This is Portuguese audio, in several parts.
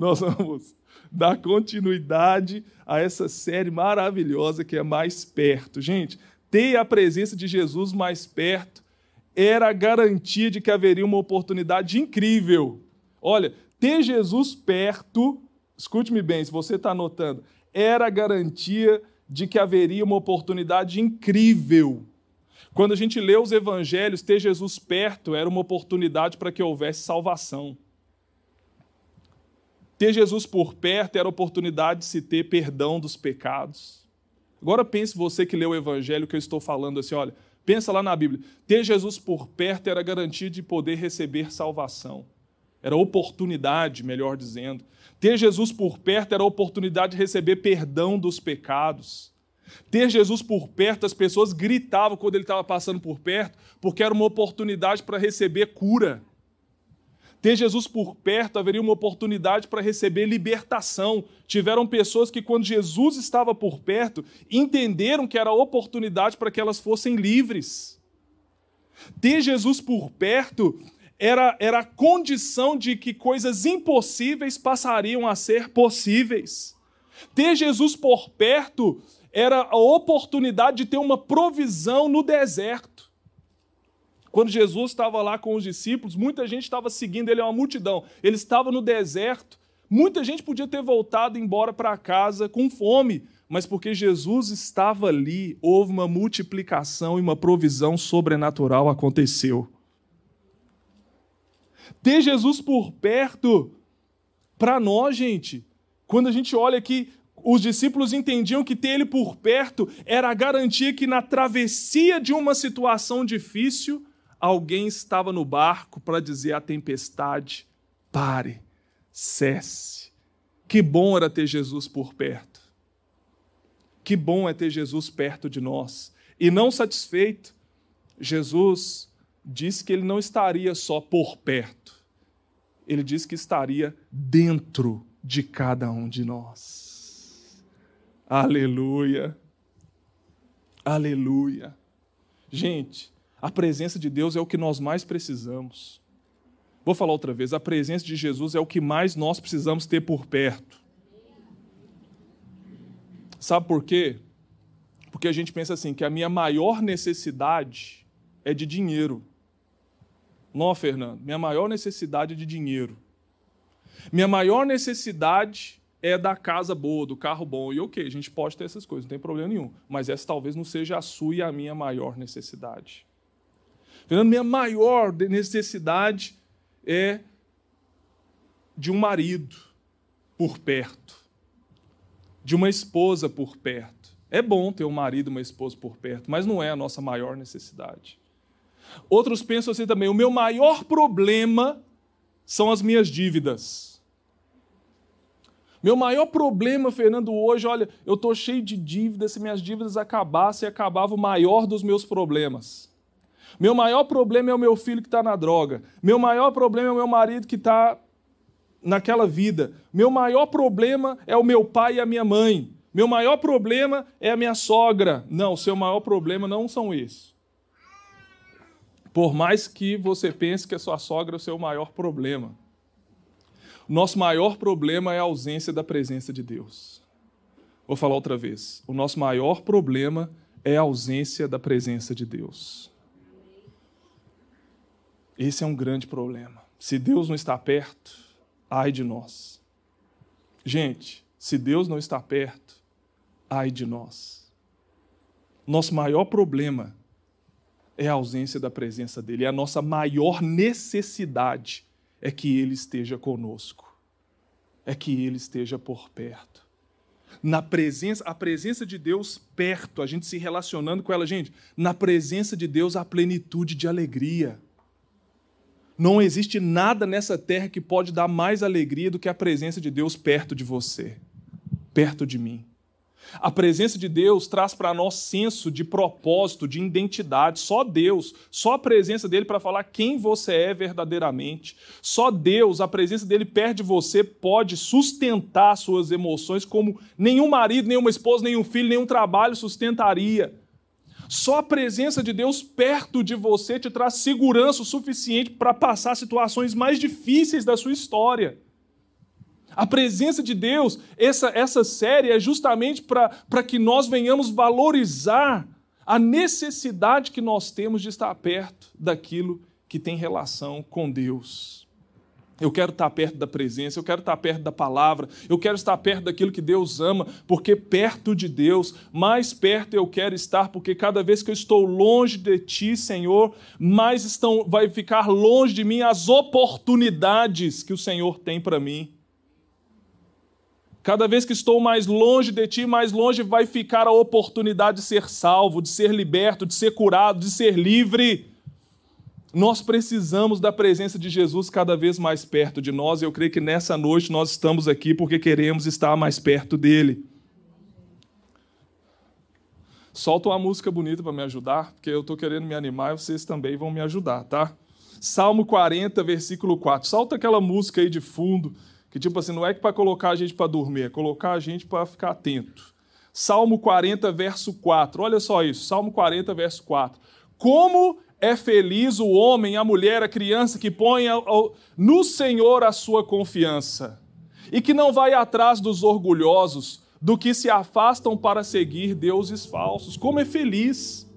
nós vamos dar continuidade a essa série maravilhosa que é Mais Perto. Gente, ter a presença de Jesus mais perto era a garantia de que haveria uma oportunidade incrível. Olha, ter Jesus perto, escute-me bem, se você está anotando, era a garantia de que haveria uma oportunidade incrível. Quando a gente lê os evangelhos, ter Jesus perto era uma oportunidade para que houvesse salvação. Ter Jesus por perto era a oportunidade de se ter perdão dos pecados. Agora pense você que lê o evangelho que eu estou falando assim, olha, pensa lá na Bíblia. Ter Jesus por perto era garantia de poder receber salvação. Era oportunidade, melhor dizendo. Ter Jesus por perto era oportunidade de receber perdão dos pecados. Ter Jesus por perto, as pessoas gritavam quando ele estava passando por perto, porque era uma oportunidade para receber cura. Ter Jesus por perto haveria uma oportunidade para receber libertação. Tiveram pessoas que, quando Jesus estava por perto, entenderam que era oportunidade para que elas fossem livres. Ter Jesus por perto era, era a condição de que coisas impossíveis passariam a ser possíveis. Ter Jesus por perto era a oportunidade de ter uma provisão no deserto. Quando Jesus estava lá com os discípulos, muita gente estava seguindo ele, é uma multidão. Ele estava no deserto. Muita gente podia ter voltado embora para casa com fome, mas porque Jesus estava ali, houve uma multiplicação e uma provisão sobrenatural aconteceu ter Jesus por perto. Para nós, gente, quando a gente olha aqui, os discípulos entendiam que ter ele por perto era a garantia que na travessia de uma situação difícil, alguém estava no barco para dizer à tempestade: pare, cesse. Que bom era ter Jesus por perto. Que bom é ter Jesus perto de nós. E não satisfeito, Jesus disse que ele não estaria só por perto, ele disse que estaria dentro de cada um de nós. Aleluia. Aleluia. Gente, a presença de Deus é o que nós mais precisamos. Vou falar outra vez: a presença de Jesus é o que mais nós precisamos ter por perto. Sabe por quê? Porque a gente pensa assim: que a minha maior necessidade é de dinheiro. Não, Fernando, minha maior necessidade é de dinheiro. Minha maior necessidade é da casa boa, do carro bom. E ok, a gente pode ter essas coisas, não tem problema nenhum. Mas essa talvez não seja a sua e a minha maior necessidade. Fernando, minha maior necessidade é de um marido por perto, de uma esposa por perto. É bom ter um marido e uma esposa por perto, mas não é a nossa maior necessidade. Outros pensam assim também: o meu maior problema são as minhas dívidas. Meu maior problema, Fernando, hoje, olha, eu estou cheio de dívidas, se minhas dívidas acabassem, acabava o maior dos meus problemas. Meu maior problema é o meu filho que está na droga. Meu maior problema é o meu marido que está naquela vida. Meu maior problema é o meu pai e a minha mãe. Meu maior problema é a minha sogra. Não, seu maior problema não são esses. Por mais que você pense que a sua sogra é o seu maior problema. Nosso maior problema é a ausência da presença de Deus. Vou falar outra vez. O nosso maior problema é a ausência da presença de Deus. Esse é um grande problema. Se Deus não está perto, ai de nós. Gente, se Deus não está perto, ai de nós. Nosso maior problema é a ausência da presença dele. A nossa maior necessidade é que ele esteja conosco. É que ele esteja por perto. Na presença, a presença de Deus perto, a gente se relacionando com ela, gente, na presença de Deus há plenitude de alegria. Não existe nada nessa terra que pode dar mais alegria do que a presença de Deus perto de você, perto de mim. A presença de Deus traz para nós senso de propósito, de identidade. Só Deus, só a presença dele para falar quem você é verdadeiramente. Só Deus, a presença dele perto de você, pode sustentar suas emoções como nenhum marido, nenhuma esposa, nenhum filho, nenhum trabalho sustentaria. Só a presença de Deus perto de você te traz segurança o suficiente para passar situações mais difíceis da sua história. A presença de Deus, essa, essa série é justamente para que nós venhamos valorizar a necessidade que nós temos de estar perto daquilo que tem relação com Deus. Eu quero estar perto da presença, eu quero estar perto da palavra, eu quero estar perto daquilo que Deus ama, porque perto de Deus, mais perto eu quero estar, porque cada vez que eu estou longe de Ti, Senhor, mais estão, vai ficar longe de mim as oportunidades que o Senhor tem para mim. Cada vez que estou mais longe de Ti, mais longe vai ficar a oportunidade de ser salvo, de ser liberto, de ser curado, de ser livre. Nós precisamos da presença de Jesus cada vez mais perto de nós, e eu creio que nessa noite nós estamos aqui porque queremos estar mais perto dele. Solta uma música bonita para me ajudar, porque eu estou querendo me animar e vocês também vão me ajudar, tá? Salmo 40, versículo 4. Solta aquela música aí de fundo, que tipo assim, não é que para colocar a gente para dormir, é colocar a gente para ficar atento. Salmo 40, verso 4. Olha só isso, Salmo 40, verso 4. Como é feliz o homem, a mulher, a criança que põe no Senhor a sua confiança e que não vai atrás dos orgulhosos, do que se afastam para seguir deuses falsos. Como é feliz!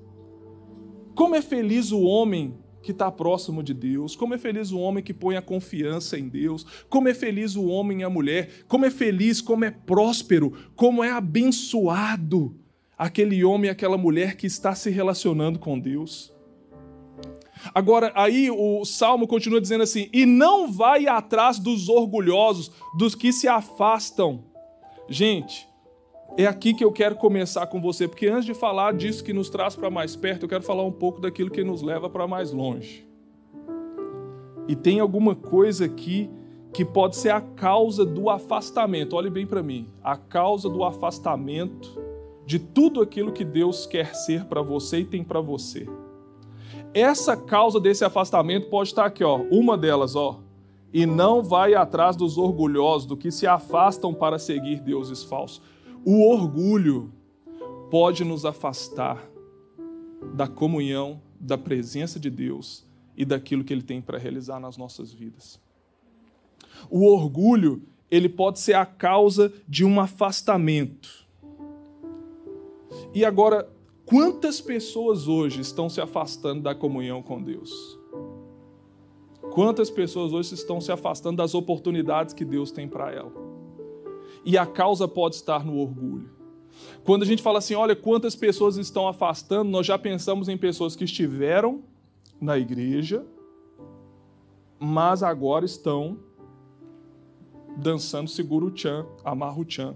Como é feliz o homem que está próximo de Deus, como é feliz o homem que põe a confiança em Deus, como é feliz o homem e a mulher, como é feliz, como é próspero, como é abençoado aquele homem e aquela mulher que está se relacionando com Deus. Agora, aí o salmo continua dizendo assim: e não vai atrás dos orgulhosos, dos que se afastam. Gente, é aqui que eu quero começar com você, porque antes de falar disso que nos traz para mais perto, eu quero falar um pouco daquilo que nos leva para mais longe. E tem alguma coisa aqui que pode ser a causa do afastamento. Olhe bem para mim, a causa do afastamento de tudo aquilo que Deus quer ser para você e tem para você. Essa causa desse afastamento pode estar aqui, ó, uma delas, ó. E não vai atrás dos orgulhosos, do que se afastam para seguir deuses falsos. O orgulho pode nos afastar da comunhão, da presença de Deus e daquilo que ele tem para realizar nas nossas vidas. O orgulho, ele pode ser a causa de um afastamento. E agora, Quantas pessoas hoje estão se afastando da comunhão com Deus? Quantas pessoas hoje estão se afastando das oportunidades que Deus tem para ela? E a causa pode estar no orgulho. Quando a gente fala assim, olha, quantas pessoas estão afastando, nós já pensamos em pessoas que estiveram na igreja, mas agora estão dançando seguro o tchan, amarra o tchan.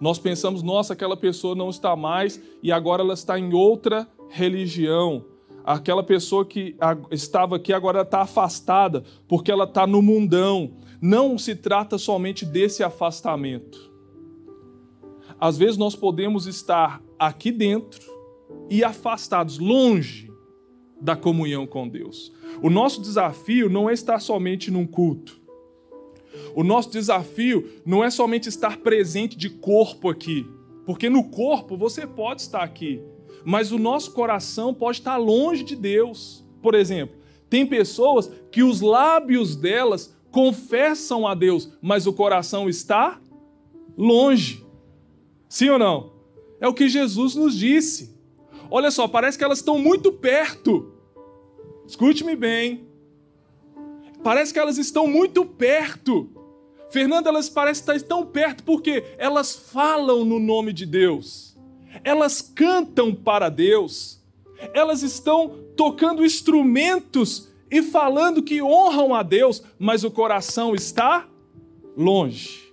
Nós pensamos, nossa, aquela pessoa não está mais e agora ela está em outra religião. Aquela pessoa que estava aqui agora está afastada porque ela está no mundão. Não se trata somente desse afastamento. Às vezes nós podemos estar aqui dentro e afastados, longe da comunhão com Deus. O nosso desafio não é estar somente num culto. O nosso desafio não é somente estar presente de corpo aqui, porque no corpo você pode estar aqui, mas o nosso coração pode estar longe de Deus. Por exemplo, tem pessoas que os lábios delas confessam a Deus, mas o coração está longe. Sim ou não? É o que Jesus nos disse. Olha só, parece que elas estão muito perto. Escute-me bem. Parece que elas estão muito perto. Fernanda, elas parecem estar tão perto porque elas falam no nome de Deus. Elas cantam para Deus. Elas estão tocando instrumentos e falando que honram a Deus, mas o coração está longe.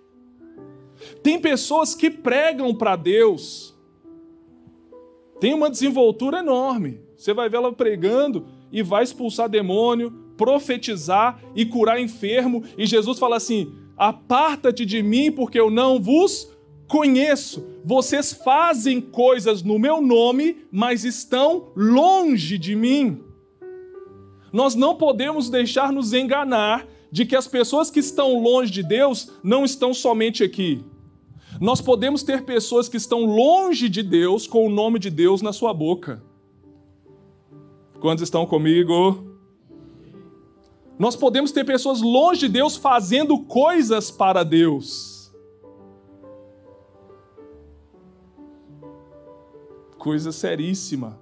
Tem pessoas que pregam para Deus. Tem uma desenvoltura enorme. Você vai ver ela pregando e vai expulsar demônio, profetizar e curar enfermo. E Jesus fala assim: Aparta-te de mim, porque eu não vos conheço. Vocês fazem coisas no meu nome, mas estão longe de mim. Nós não podemos deixar nos enganar de que as pessoas que estão longe de Deus não estão somente aqui. Nós podemos ter pessoas que estão longe de Deus com o nome de Deus na sua boca. Quantos estão comigo? Nós podemos ter pessoas longe de Deus fazendo coisas para Deus. Coisa seríssima.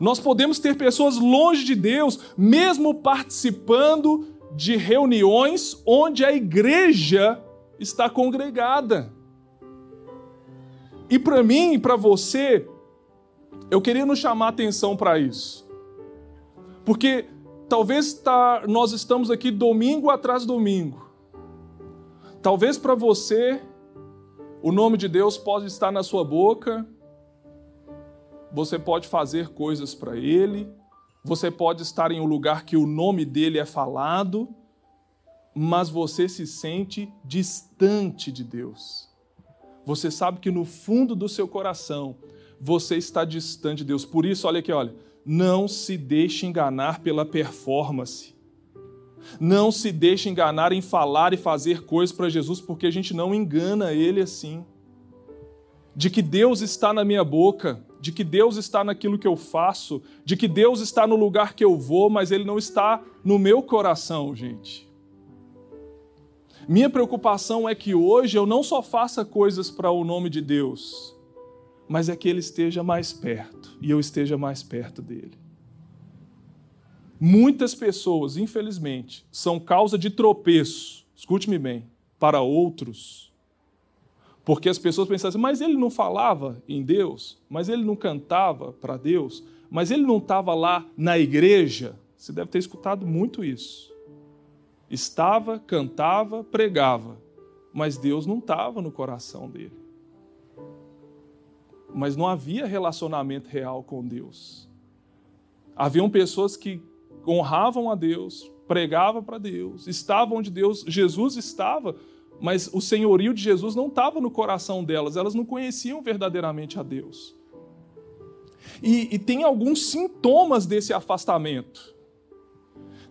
Nós podemos ter pessoas longe de Deus, mesmo participando de reuniões onde a igreja está congregada. E para mim e para você, eu queria nos chamar a atenção para isso. Porque talvez tá, nós estamos aqui domingo atrás domingo. Talvez para você o nome de Deus pode estar na sua boca, você pode fazer coisas para Ele, você pode estar em um lugar que o nome dele é falado, mas você se sente distante de Deus. Você sabe que no fundo do seu coração você está distante de Deus. Por isso, olha aqui, olha, não se deixe enganar pela performance. Não se deixe enganar em falar e fazer coisas para Jesus, porque a gente não engana ele assim. De que Deus está na minha boca, de que Deus está naquilo que eu faço, de que Deus está no lugar que eu vou, mas ele não está no meu coração, gente. Minha preocupação é que hoje eu não só faça coisas para o nome de Deus, mas é que Ele esteja mais perto e eu esteja mais perto dele. Muitas pessoas, infelizmente, são causa de tropeço, escute-me bem, para outros, porque as pessoas pensam assim, mas ele não falava em Deus, mas ele não cantava para Deus, mas ele não estava lá na igreja. Você deve ter escutado muito isso. Estava, cantava, pregava, mas Deus não estava no coração dele mas não havia relacionamento real com Deus. Haviam pessoas que honravam a Deus, pregavam para Deus, estavam onde Deus, Jesus estava, mas o senhorio de Jesus não estava no coração delas, elas não conheciam verdadeiramente a Deus. E, e tem alguns sintomas desse afastamento.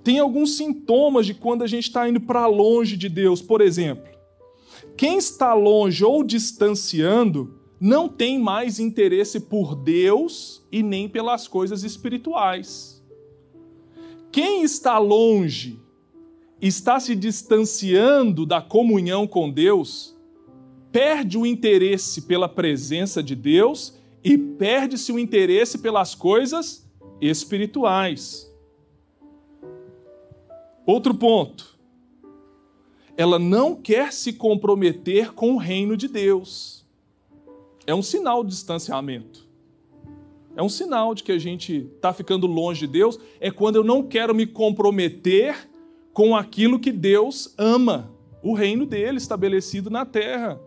Tem alguns sintomas de quando a gente está indo para longe de Deus. Por exemplo, quem está longe ou distanciando não tem mais interesse por Deus e nem pelas coisas espirituais. Quem está longe, está se distanciando da comunhão com Deus, perde o interesse pela presença de Deus e perde-se o interesse pelas coisas espirituais. Outro ponto. Ela não quer se comprometer com o reino de Deus é um sinal de distanciamento. É um sinal de que a gente está ficando longe de Deus. É quando eu não quero me comprometer com aquilo que Deus ama, o reino dele estabelecido na terra.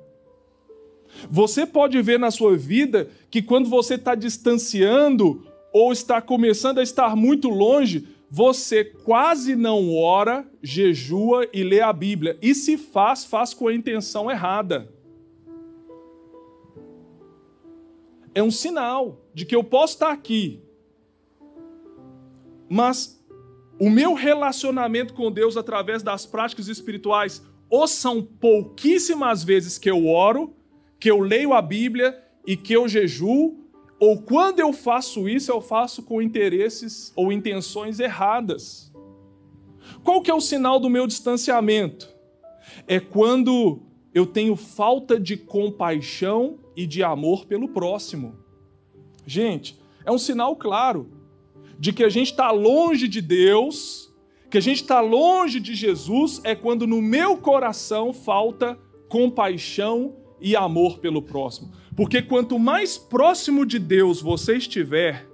Você pode ver na sua vida que quando você está distanciando ou está começando a estar muito longe, você quase não ora, jejua e lê a Bíblia. E se faz, faz com a intenção errada. É um sinal de que eu posso estar aqui, mas o meu relacionamento com Deus através das práticas espirituais ou são pouquíssimas vezes que eu oro, que eu leio a Bíblia e que eu jejuo, ou quando eu faço isso, eu faço com interesses ou intenções erradas. Qual que é o sinal do meu distanciamento? É quando eu tenho falta de compaixão e de amor pelo próximo. Gente, é um sinal claro de que a gente está longe de Deus, que a gente está longe de Jesus, é quando no meu coração falta compaixão e amor pelo próximo. Porque quanto mais próximo de Deus você estiver,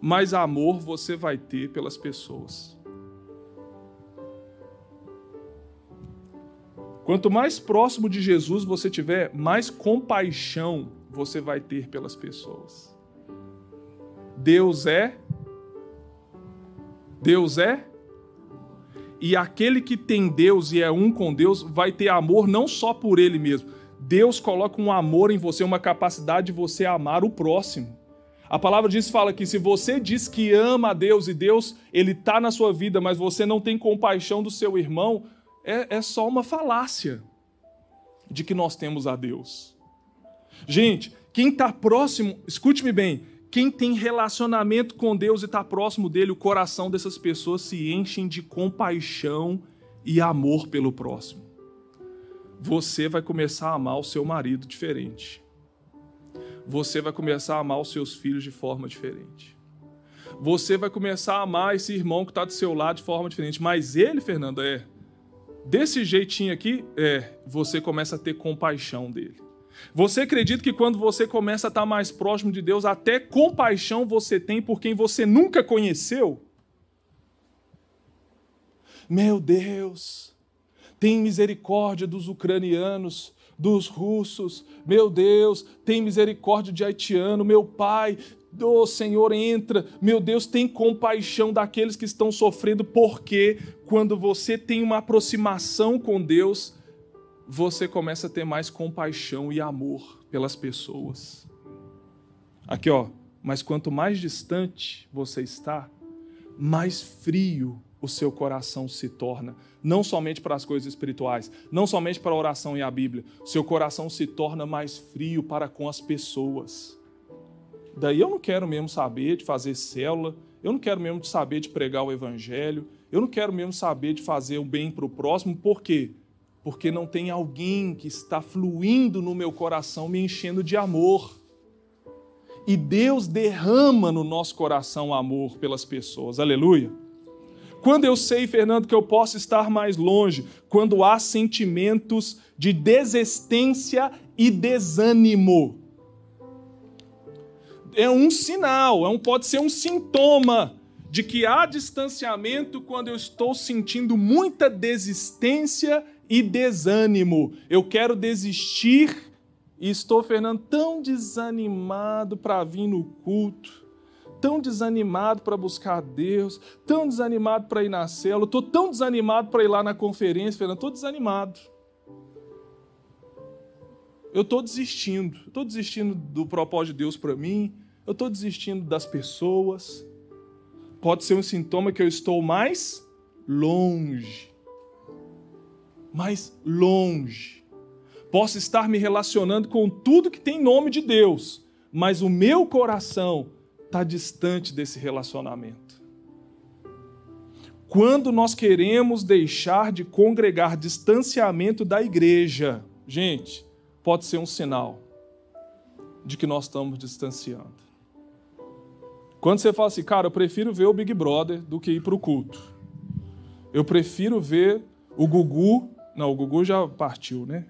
mais amor você vai ter pelas pessoas. Quanto mais próximo de Jesus você tiver, mais compaixão você vai ter pelas pessoas. Deus é. Deus é. E aquele que tem Deus e é um com Deus vai ter amor não só por ele mesmo. Deus coloca um amor em você, uma capacidade de você amar o próximo. A palavra diz fala que se você diz que ama a Deus e Deus ele está na sua vida, mas você não tem compaixão do seu irmão, é, é só uma falácia de que nós temos a Deus. Gente, quem está próximo, escute-me bem, quem tem relacionamento com Deus e está próximo dele, o coração dessas pessoas se enchem de compaixão e amor pelo próximo. Você vai começar a amar o seu marido diferente. Você vai começar a amar os seus filhos de forma diferente. Você vai começar a amar esse irmão que está do seu lado de forma diferente. Mas ele, Fernando, é desse jeitinho aqui, é, você começa a ter compaixão dele. Você acredita que quando você começa a estar mais próximo de Deus, até compaixão você tem por quem você nunca conheceu? Meu Deus, tem misericórdia dos ucranianos, dos russos, meu Deus, tem misericórdia de haitiano, meu pai, oh, Senhor entra, meu Deus, tem compaixão daqueles que estão sofrendo, porque quando você tem uma aproximação com Deus, você começa a ter mais compaixão e amor pelas pessoas. Aqui, ó, mas quanto mais distante você está, mais frio o seu coração se torna, não somente para as coisas espirituais, não somente para a oração e a Bíblia, seu coração se torna mais frio para com as pessoas. Daí eu não quero mesmo saber de fazer célula, eu não quero mesmo saber de pregar o evangelho, eu não quero mesmo saber de fazer o bem para o próximo, por quê? porque não tem alguém que está fluindo no meu coração, me enchendo de amor. E Deus derrama no nosso coração amor pelas pessoas, aleluia. Quando eu sei, Fernando, que eu posso estar mais longe, quando há sentimentos de desistência e desânimo. É um sinal, é um, pode ser um sintoma de que há distanciamento quando eu estou sentindo muita desistência e desânimo. Eu quero desistir e estou, Fernando, tão desanimado para vir no culto, tão desanimado para buscar Deus, tão desanimado para ir na célula, estou tão desanimado para ir lá na conferência, Fernando, estou desanimado. Eu estou desistindo, estou desistindo do propósito de Deus para mim, eu estou desistindo das pessoas. Pode ser um sintoma que eu estou mais longe mais longe. Posso estar me relacionando com tudo que tem nome de Deus, mas o meu coração está distante desse relacionamento. Quando nós queremos deixar de congregar distanciamento da igreja, gente, pode ser um sinal de que nós estamos distanciando. Quando você fala assim, cara, eu prefiro ver o Big Brother do que ir para o culto. Eu prefiro ver o Gugu não, o Gugu já partiu, né?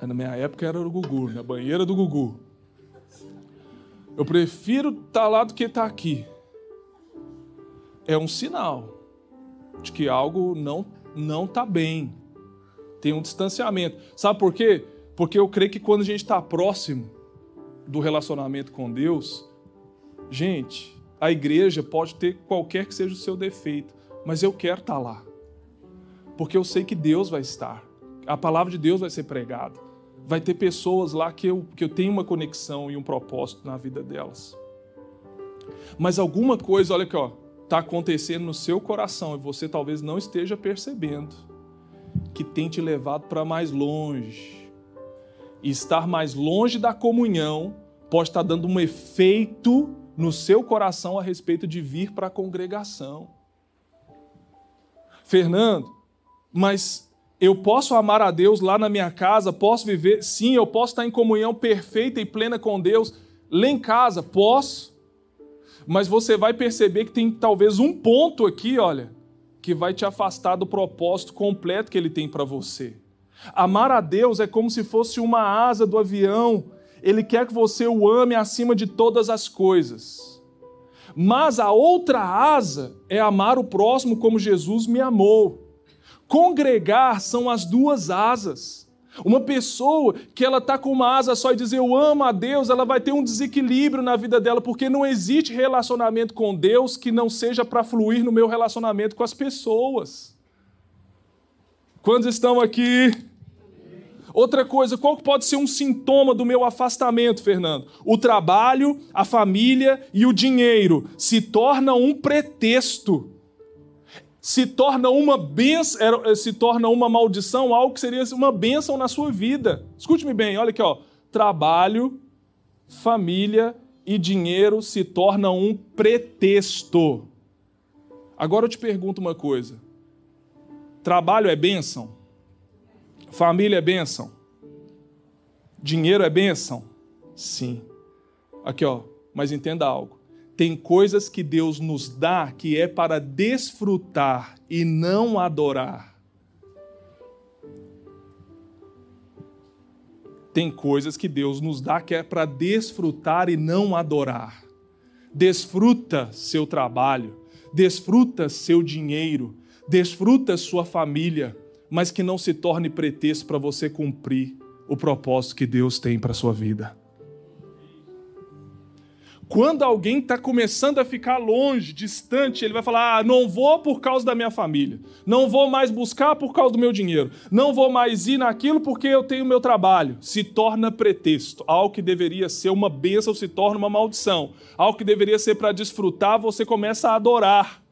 Na minha época era o Gugu, na banheira do Gugu. Eu prefiro estar tá lá do que estar tá aqui. É um sinal de que algo não não está bem. Tem um distanciamento. Sabe por quê? Porque eu creio que quando a gente está próximo do relacionamento com Deus, gente, a igreja pode ter qualquer que seja o seu defeito, mas eu quero estar tá lá porque eu sei que Deus vai estar. A palavra de Deus vai ser pregada. Vai ter pessoas lá que eu, que eu tenho uma conexão e um propósito na vida delas. Mas alguma coisa, olha aqui, ó, está acontecendo no seu coração e você talvez não esteja percebendo, que tem te levado para mais longe. E estar mais longe da comunhão pode estar dando um efeito no seu coração a respeito de vir para a congregação. Fernando, mas eu posso amar a Deus lá na minha casa, posso viver, sim, eu posso estar em comunhão perfeita e plena com Deus lá em casa, posso. Mas você vai perceber que tem talvez um ponto aqui, olha, que vai te afastar do propósito completo que ele tem para você. Amar a Deus é como se fosse uma asa do avião. Ele quer que você o ame acima de todas as coisas. Mas a outra asa é amar o próximo como Jesus me amou. Congregar são as duas asas. Uma pessoa que ela está com uma asa só e diz eu amo a Deus, ela vai ter um desequilíbrio na vida dela, porque não existe relacionamento com Deus que não seja para fluir no meu relacionamento com as pessoas. Quantos estão aqui? Outra coisa, qual pode ser um sintoma do meu afastamento, Fernando? O trabalho, a família e o dinheiro se torna um pretexto se torna uma benção, se torna uma maldição, algo que seria uma bênção na sua vida. Escute-me bem, olha aqui, ó. Trabalho, família e dinheiro se tornam um pretexto. Agora eu te pergunto uma coisa: trabalho é bênção? Família é bênção? Dinheiro é bênção? Sim. Aqui, ó, mas entenda algo. Tem coisas que Deus nos dá que é para desfrutar e não adorar. Tem coisas que Deus nos dá que é para desfrutar e não adorar. Desfruta seu trabalho, desfruta seu dinheiro, desfruta sua família, mas que não se torne pretexto para você cumprir o propósito que Deus tem para sua vida. Quando alguém está começando a ficar longe, distante, ele vai falar: ah, não vou por causa da minha família, não vou mais buscar por causa do meu dinheiro, não vou mais ir naquilo porque eu tenho meu trabalho. Se torna pretexto. Algo que deveria ser uma bênção se torna uma maldição. Algo que deveria ser para desfrutar, você começa a adorar.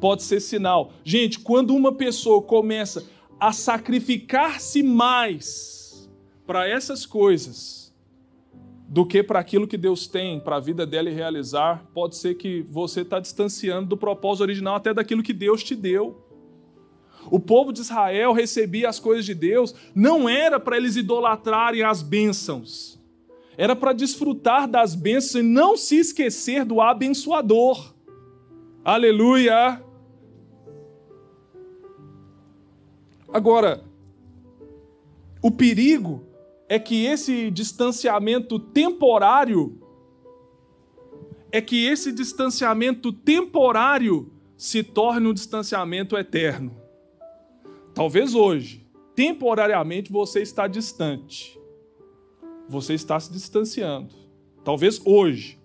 Pode ser sinal. Gente, quando uma pessoa começa a sacrificar-se mais para essas coisas, do que para aquilo que Deus tem para a vida dela e realizar, pode ser que você está distanciando do propósito original, até daquilo que Deus te deu. O povo de Israel recebia as coisas de Deus, não era para eles idolatrarem as bênçãos, era para desfrutar das bênçãos e não se esquecer do abençoador. Aleluia! Agora, o perigo é que esse distanciamento temporário é que esse distanciamento temporário se torne um distanciamento eterno. Talvez hoje, temporariamente você está distante. Você está se distanciando. Talvez hoje,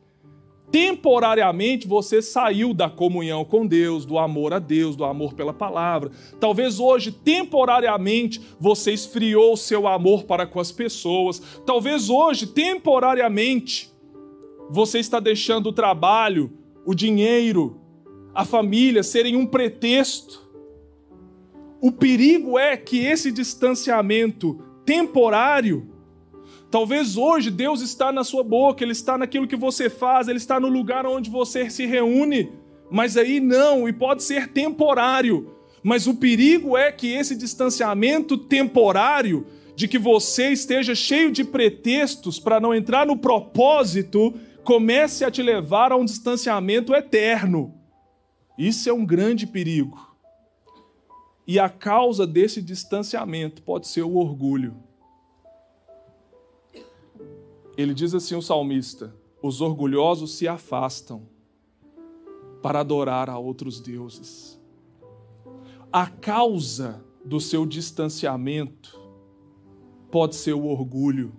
temporariamente você saiu da comunhão com Deus, do amor a Deus, do amor pela palavra. Talvez hoje, temporariamente, você esfriou o seu amor para com as pessoas. Talvez hoje, temporariamente, você está deixando o trabalho, o dinheiro, a família serem um pretexto. O perigo é que esse distanciamento temporário Talvez hoje Deus está na sua boca, Ele está naquilo que você faz, Ele está no lugar onde você se reúne, mas aí não, e pode ser temporário. Mas o perigo é que esse distanciamento temporário, de que você esteja cheio de pretextos para não entrar no propósito, comece a te levar a um distanciamento eterno. Isso é um grande perigo. E a causa desse distanciamento pode ser o orgulho. Ele diz assim: o salmista: os orgulhosos se afastam para adorar a outros deuses. A causa do seu distanciamento pode ser o orgulho.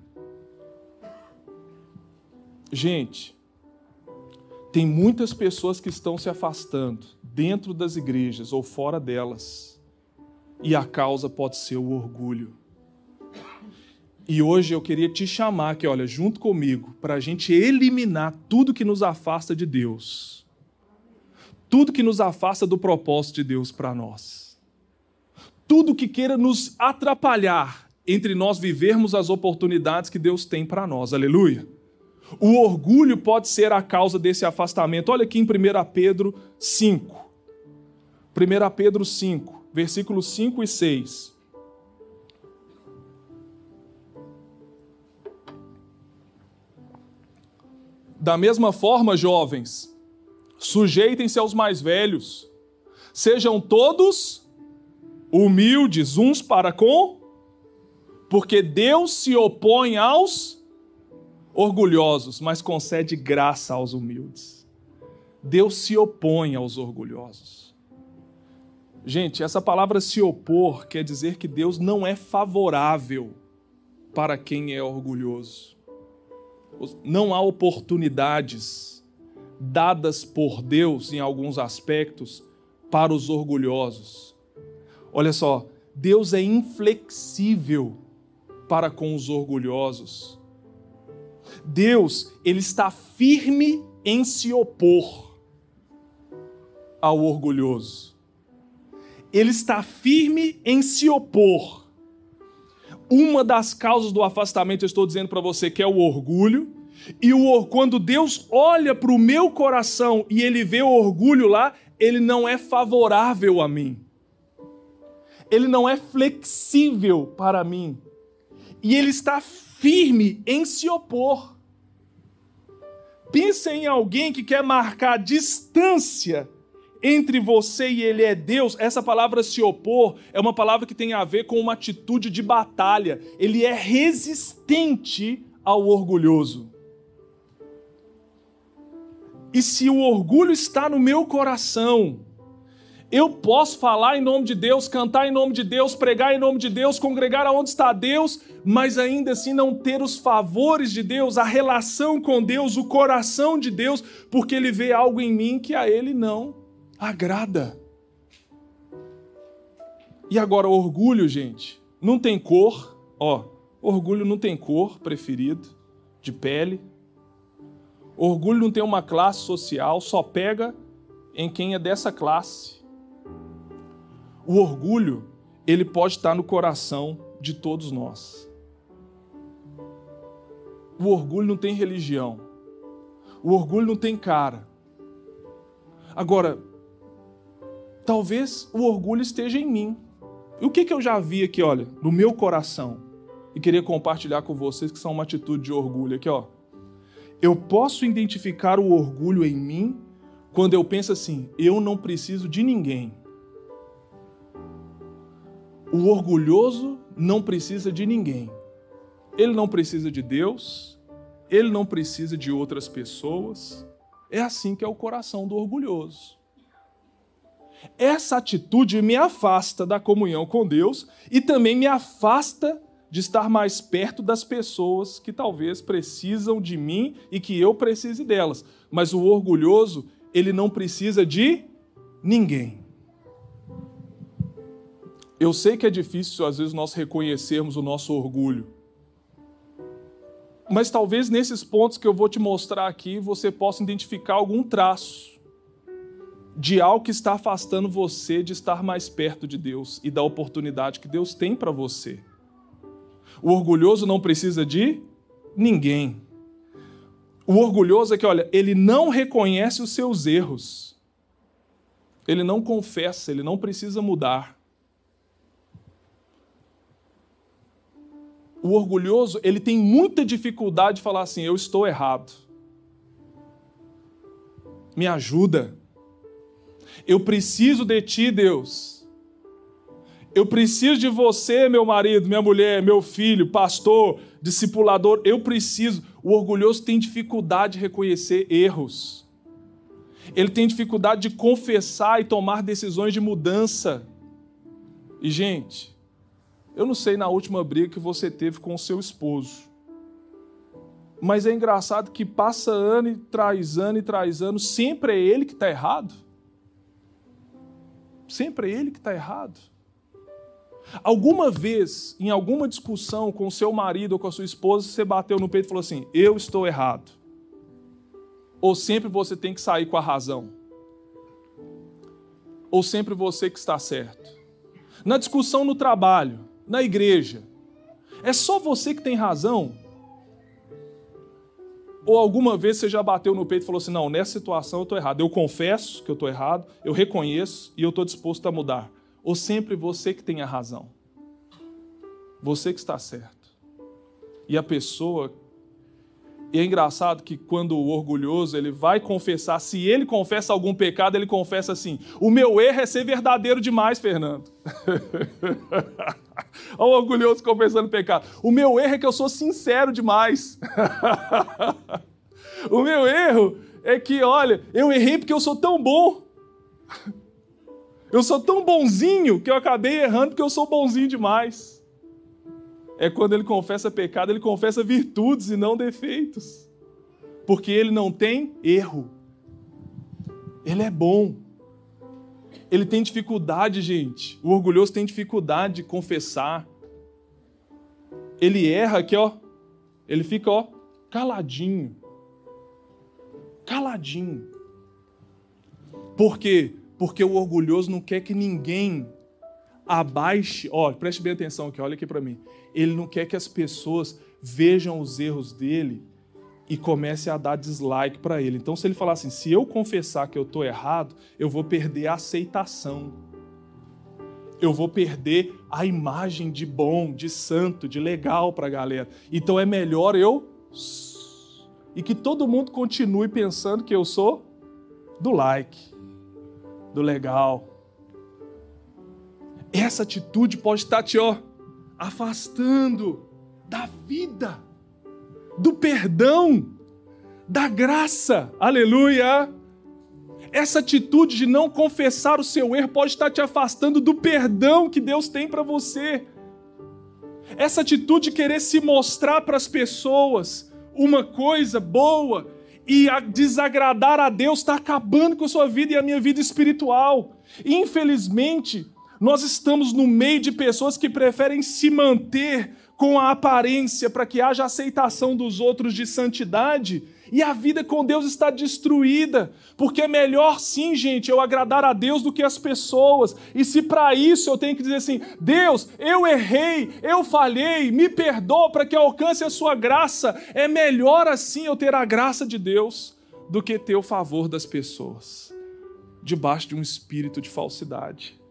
Gente, tem muitas pessoas que estão se afastando dentro das igrejas ou fora delas, e a causa pode ser o orgulho. E hoje eu queria te chamar aqui, olha, junto comigo, para a gente eliminar tudo que nos afasta de Deus. Tudo que nos afasta do propósito de Deus para nós. Tudo que queira nos atrapalhar entre nós vivermos as oportunidades que Deus tem para nós. Aleluia. O orgulho pode ser a causa desse afastamento. Olha aqui em 1 Pedro 5. 1 Pedro 5, versículos 5 e 6. Da mesma forma, jovens, sujeitem-se aos mais velhos, sejam todos humildes uns para com, porque Deus se opõe aos orgulhosos, mas concede graça aos humildes. Deus se opõe aos orgulhosos. Gente, essa palavra se opor quer dizer que Deus não é favorável para quem é orgulhoso não há oportunidades dadas por Deus em alguns aspectos para os orgulhosos. Olha só, Deus é inflexível para com os orgulhosos. Deus, ele está firme em se opor ao orgulhoso. Ele está firme em se opor uma das causas do afastamento, eu estou dizendo para você, que é o orgulho, E o, quando Deus olha para o meu coração e ele vê o orgulho lá, ele não é favorável a mim. Ele não é flexível para mim. E ele está firme em se opor. Pensa em alguém que quer marcar distância entre você e ele é Deus. Essa palavra se opor é uma palavra que tem a ver com uma atitude de batalha. Ele é resistente ao orgulhoso. E se o orgulho está no meu coração, eu posso falar em nome de Deus, cantar em nome de Deus, pregar em nome de Deus, congregar aonde está Deus, mas ainda assim não ter os favores de Deus, a relação com Deus, o coração de Deus, porque Ele vê algo em mim que a Ele não agrada. E agora, orgulho, gente, não tem cor, ó, orgulho não tem cor preferido, de pele, Orgulho não tem uma classe social, só pega em quem é dessa classe. O orgulho, ele pode estar no coração de todos nós. O orgulho não tem religião. O orgulho não tem cara. Agora, talvez o orgulho esteja em mim. E o que, que eu já vi aqui, olha, no meu coração? E queria compartilhar com vocês que são uma atitude de orgulho aqui, ó. Eu posso identificar o orgulho em mim quando eu penso assim: eu não preciso de ninguém. O orgulhoso não precisa de ninguém. Ele não precisa de Deus, ele não precisa de outras pessoas. É assim que é o coração do orgulhoso. Essa atitude me afasta da comunhão com Deus e também me afasta de estar mais perto das pessoas que talvez precisam de mim e que eu precise delas. Mas o orgulhoso, ele não precisa de ninguém. Eu sei que é difícil às vezes nós reconhecermos o nosso orgulho. Mas talvez nesses pontos que eu vou te mostrar aqui você possa identificar algum traço de algo que está afastando você de estar mais perto de Deus e da oportunidade que Deus tem para você. O orgulhoso não precisa de ninguém. O orgulhoso é que, olha, ele não reconhece os seus erros. Ele não confessa, ele não precisa mudar. O orgulhoso, ele tem muita dificuldade de falar assim: eu estou errado. Me ajuda. Eu preciso de ti, Deus. Eu preciso de você, meu marido, minha mulher, meu filho, pastor, discipulador. Eu preciso. O orgulhoso tem dificuldade de reconhecer erros. Ele tem dificuldade de confessar e tomar decisões de mudança. E, gente, eu não sei na última briga que você teve com o seu esposo. Mas é engraçado que passa ano e traz ano e traz ano, sempre é ele que está errado. Sempre é ele que está errado. Alguma vez, em alguma discussão com o seu marido ou com a sua esposa, você bateu no peito e falou assim: Eu estou errado? Ou sempre você tem que sair com a razão? Ou sempre você que está certo? Na discussão no trabalho, na igreja, é só você que tem razão? Ou alguma vez você já bateu no peito e falou assim: Não, nessa situação eu estou errado. Eu confesso que eu estou errado, eu reconheço e eu estou disposto a mudar ou sempre você que tem a razão? Você que está certo. E a pessoa. E é engraçado que quando o orgulhoso ele vai confessar, se ele confessa algum pecado, ele confessa assim: o meu erro é ser verdadeiro demais, Fernando. Olha o orgulhoso confessando pecado. O meu erro é que eu sou sincero demais. o meu erro é que, olha, eu errei porque eu sou tão bom. Eu sou tão bonzinho que eu acabei errando porque eu sou bonzinho demais. É quando ele confessa pecado, ele confessa virtudes e não defeitos. Porque ele não tem erro. Ele é bom. Ele tem dificuldade, gente. O orgulhoso tem dificuldade de confessar. Ele erra aqui, ó. Ele fica, ó, caladinho. Caladinho. Por quê? porque o orgulhoso não quer que ninguém abaixe. Ó, preste bem atenção aqui, olha aqui para mim. Ele não quer que as pessoas vejam os erros dele e comece a dar dislike para ele. Então, se ele falar assim, se eu confessar que eu estou errado, eu vou perder a aceitação. Eu vou perder a imagem de bom, de santo, de legal para a galera. Então é melhor eu. E que todo mundo continue pensando que eu sou do like, do legal. Essa atitude pode estar te ó, afastando da vida do perdão, da graça. Aleluia! Essa atitude de não confessar o seu erro pode estar te afastando do perdão que Deus tem para você. Essa atitude de querer se mostrar para as pessoas uma coisa boa e desagradar a Deus está acabando com a sua vida e a minha vida espiritual. Infelizmente, nós estamos no meio de pessoas que preferem se manter com a aparência para que haja aceitação dos outros de santidade, e a vida com Deus está destruída, porque é melhor sim, gente, eu agradar a Deus do que as pessoas. E se para isso eu tenho que dizer assim: Deus, eu errei, eu falhei, me perdoa para que alcance a sua graça, é melhor assim eu ter a graça de Deus do que ter o favor das pessoas, debaixo de um espírito de falsidade.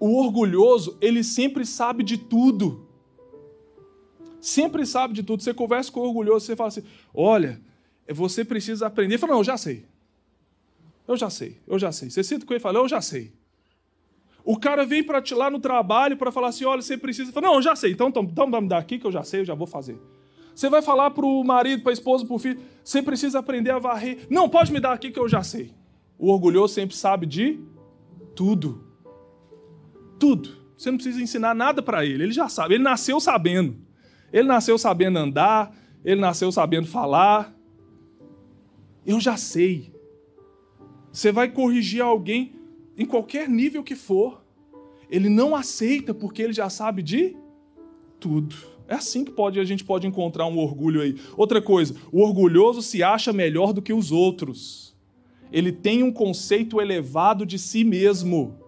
O orgulhoso, ele sempre sabe de tudo. Sempre sabe de tudo. Você conversa com o orgulhoso, você fala assim: olha, você precisa aprender. Ele fala: não, eu já sei. Eu já sei, eu já sei. Você cita com ele e fala: eu já sei. O cara vem para te lá no trabalho para falar assim: olha, você precisa. Fala, não, eu já sei. Então, então, então me dá aqui que eu já sei, eu já vou fazer. Você vai falar para o marido, para a esposa, para o filho: você precisa aprender a varrer. Não, pode me dar aqui que eu já sei. O orgulhoso sempre sabe de tudo. Tudo. Você não precisa ensinar nada para ele, ele já sabe. Ele nasceu sabendo. Ele nasceu sabendo andar, ele nasceu sabendo falar. Eu já sei. Você vai corrigir alguém em qualquer nível que for. Ele não aceita porque ele já sabe de tudo. É assim que pode, a gente pode encontrar um orgulho aí. Outra coisa, o orgulhoso se acha melhor do que os outros. Ele tem um conceito elevado de si mesmo.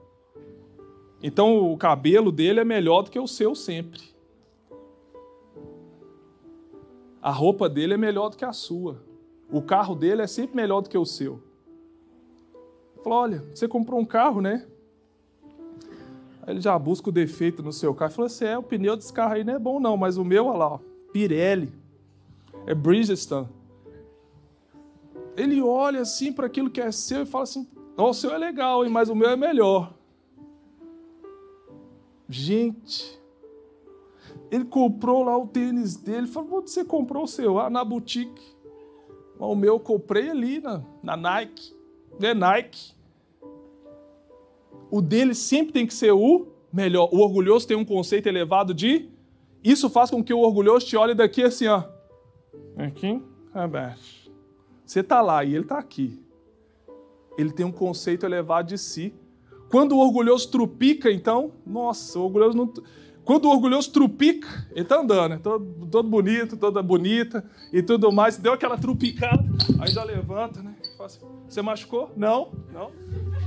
Então o cabelo dele é melhor do que o seu sempre. A roupa dele é melhor do que a sua. O carro dele é sempre melhor do que o seu. Falou: olha, você comprou um carro, né? Aí ele já busca o defeito no seu carro. Falou assim: é, o pneu desse carro aí não é bom, não, mas o meu, olha lá, ó, Pirelli, é Bridgestone. Ele olha assim para aquilo que é seu e fala assim: o seu é legal, hein, mas o meu é melhor. Gente, ele comprou lá o tênis dele. Falou: você comprou o seu? Ah, na boutique. O meu eu comprei ali na, na Nike. É Nike. O dele sempre tem que ser o melhor. O orgulhoso tem um conceito elevado de. Isso faz com que o orgulhoso te olhe daqui assim, ó. Aqui, abaixo. Você está lá e ele está aqui. Ele tem um conceito elevado de si. Quando o orgulhoso trupica, então, nossa, o orgulhoso não. Quando o orgulhoso trupica, ele está andando, né? todo, todo bonito, toda bonita e tudo mais. Deu aquela trupicada, aí já levanta, né? Assim, Você machucou? Não, não,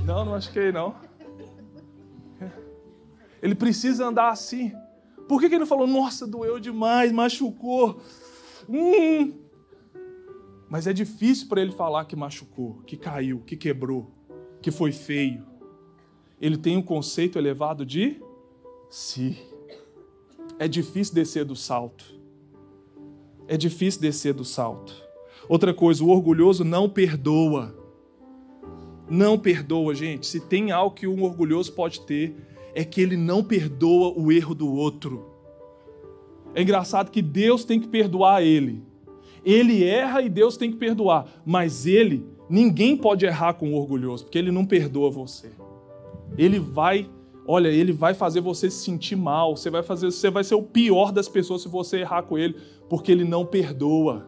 não, não machuquei, não. Ele precisa andar assim. Por que, que ele não falou, nossa, doeu demais, machucou? Hum. Mas é difícil para ele falar que machucou, que caiu, que quebrou, que foi feio ele tem um conceito elevado de si. É difícil descer do salto. É difícil descer do salto. Outra coisa, o orgulhoso não perdoa. Não perdoa, gente. Se tem algo que um orgulhoso pode ter, é que ele não perdoa o erro do outro. É engraçado que Deus tem que perdoar ele. Ele erra e Deus tem que perdoar. Mas ele, ninguém pode errar com o orgulhoso, porque ele não perdoa você. Ele vai, olha, ele vai fazer você se sentir mal. Você vai fazer, você vai ser o pior das pessoas se você errar com ele, porque ele não perdoa.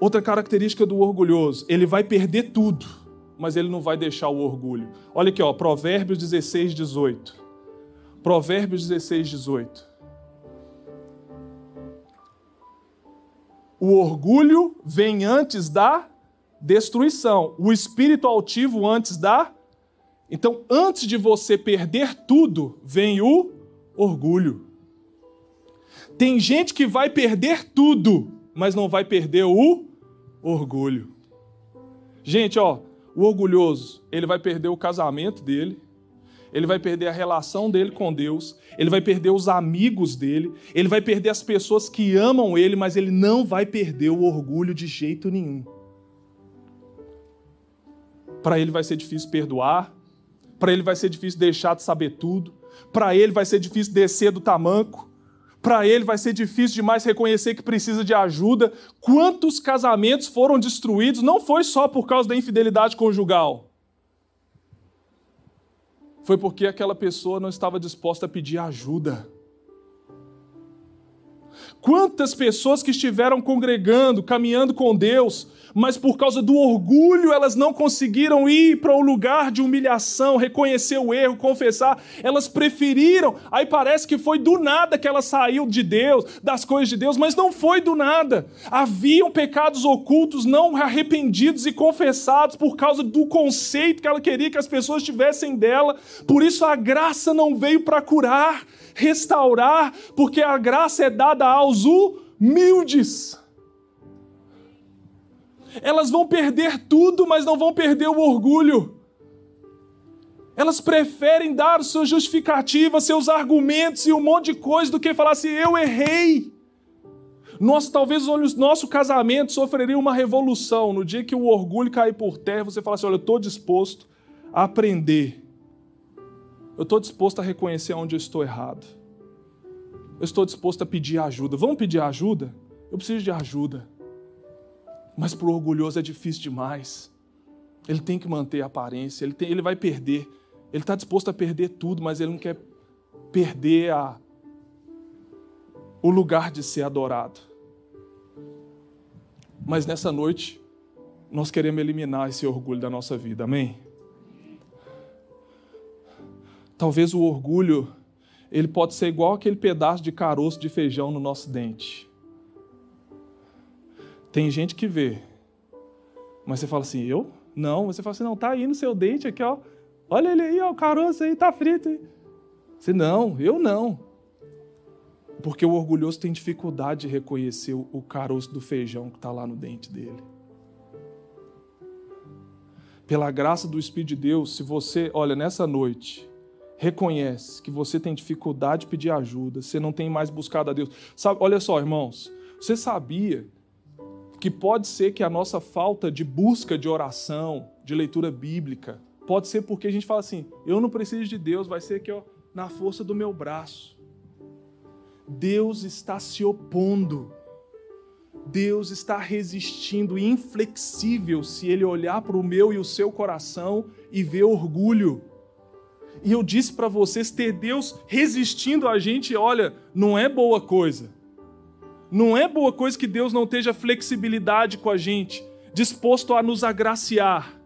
Outra característica do orgulhoso, ele vai perder tudo, mas ele não vai deixar o orgulho. Olha aqui, ó, Provérbios 16, 18. Provérbios 16, 18. O orgulho vem antes da destruição. O espírito altivo antes da. Então, antes de você perder tudo, vem o orgulho. Tem gente que vai perder tudo, mas não vai perder o orgulho. Gente, ó, o orgulhoso, ele vai perder o casamento dele, ele vai perder a relação dele com Deus, ele vai perder os amigos dele, ele vai perder as pessoas que amam ele, mas ele não vai perder o orgulho de jeito nenhum. Para ele vai ser difícil perdoar, para ele vai ser difícil deixar de saber tudo, para ele vai ser difícil descer do tamanco, para ele vai ser difícil demais reconhecer que precisa de ajuda. Quantos casamentos foram destruídos não foi só por causa da infidelidade conjugal. Foi porque aquela pessoa não estava disposta a pedir ajuda. Quantas pessoas que estiveram congregando, caminhando com Deus, mas por causa do orgulho elas não conseguiram ir para o lugar de humilhação, reconhecer o erro, confessar. Elas preferiram. Aí parece que foi do nada que ela saiu de Deus, das coisas de Deus, mas não foi do nada. Haviam pecados ocultos não arrependidos e confessados por causa do conceito que ela queria que as pessoas tivessem dela. Por isso a graça não veio para curar, restaurar, porque a graça é dada aos humildes. Elas vão perder tudo, mas não vão perder o orgulho. Elas preferem dar suas justificativas, seus argumentos e um monte de coisa do que falar assim: eu errei. Nossa, talvez o nosso casamento sofreria uma revolução no dia que o orgulho cair por terra. Você fala assim: olha, eu estou disposto a aprender. Eu estou disposto a reconhecer onde eu estou errado. Eu estou disposto a pedir ajuda. Vamos pedir ajuda? Eu preciso de ajuda. Mas para o orgulhoso é difícil demais. Ele tem que manter a aparência, ele, tem, ele vai perder. Ele está disposto a perder tudo, mas ele não quer perder a, o lugar de ser adorado. Mas nessa noite, nós queremos eliminar esse orgulho da nossa vida, amém? Talvez o orgulho, ele pode ser igual aquele pedaço de caroço de feijão no nosso dente. Tem gente que vê, mas você fala assim, eu? Não. Você fala assim, não, tá aí no seu dente aqui, ó. Olha ele aí, ó, o caroço aí, tá frito aí. Você, não, eu não. Porque o orgulhoso tem dificuldade de reconhecer o caroço do feijão que está lá no dente dele. Pela graça do Espírito de Deus, se você, olha, nessa noite, reconhece que você tem dificuldade de pedir ajuda, você não tem mais buscado a Deus. Sabe, olha só, irmãos, você sabia que pode ser que a nossa falta de busca de oração, de leitura bíblica, pode ser porque a gente fala assim: eu não preciso de Deus, vai ser que ó, na força do meu braço. Deus está se opondo. Deus está resistindo, inflexível, se ele olhar para o meu e o seu coração e ver orgulho. E eu disse para vocês: ter Deus resistindo a gente, olha, não é boa coisa. Não é boa coisa que Deus não esteja flexibilidade com a gente, disposto a nos agraciar.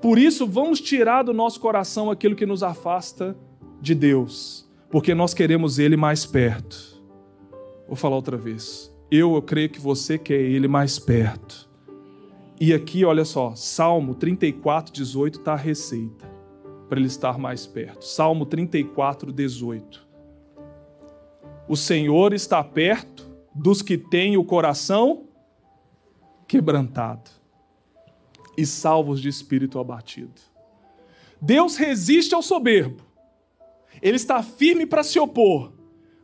Por isso, vamos tirar do nosso coração aquilo que nos afasta de Deus, porque nós queremos Ele mais perto. Vou falar outra vez. Eu, eu creio que você quer Ele mais perto. E aqui, olha só, Salmo 34, 18 está a receita para Ele estar mais perto. Salmo 34, 18. O Senhor está perto dos que têm o coração quebrantado e salvos de espírito abatido. Deus resiste ao soberbo, ele está firme para se opor,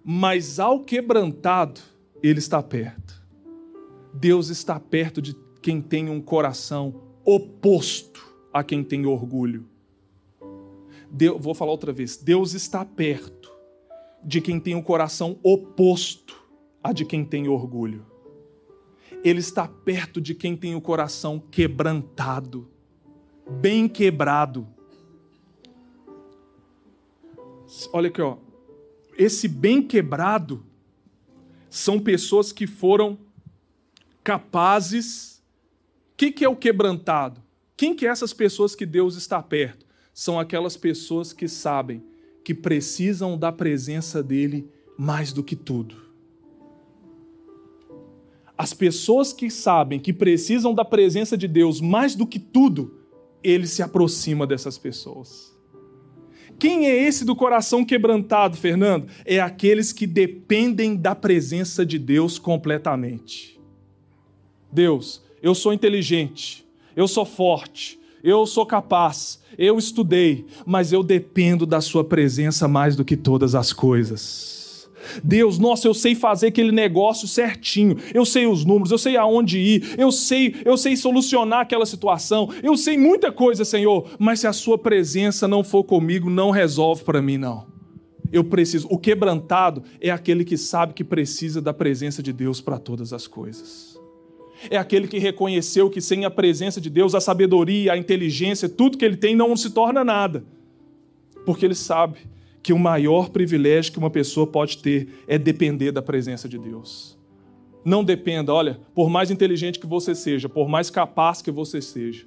mas ao quebrantado, ele está perto. Deus está perto de quem tem um coração oposto a quem tem orgulho. Deus, vou falar outra vez: Deus está perto de quem tem um coração oposto a de quem tem orgulho. Ele está perto de quem tem o coração quebrantado, bem quebrado. Olha aqui, ó. Esse bem quebrado são pessoas que foram capazes. O que, que é o quebrantado? Quem que é essas pessoas que Deus está perto? São aquelas pessoas que sabem que precisam da presença dele mais do que tudo. As pessoas que sabem que precisam da presença de Deus mais do que tudo, ele se aproxima dessas pessoas. Quem é esse do coração quebrantado, Fernando? É aqueles que dependem da presença de Deus completamente. Deus, eu sou inteligente, eu sou forte, eu sou capaz, eu estudei, mas eu dependo da Sua presença mais do que todas as coisas. Deus, nossa, eu sei fazer aquele negócio certinho, eu sei os números, eu sei aonde ir, eu sei, eu sei solucionar aquela situação, eu sei muita coisa, Senhor, mas se a sua presença não for comigo, não resolve para mim não. Eu preciso. O quebrantado é aquele que sabe que precisa da presença de Deus para todas as coisas. É aquele que reconheceu que sem a presença de Deus, a sabedoria, a inteligência, tudo que ele tem não se torna nada. Porque ele sabe que o maior privilégio que uma pessoa pode ter é depender da presença de Deus. Não dependa, olha, por mais inteligente que você seja, por mais capaz que você seja,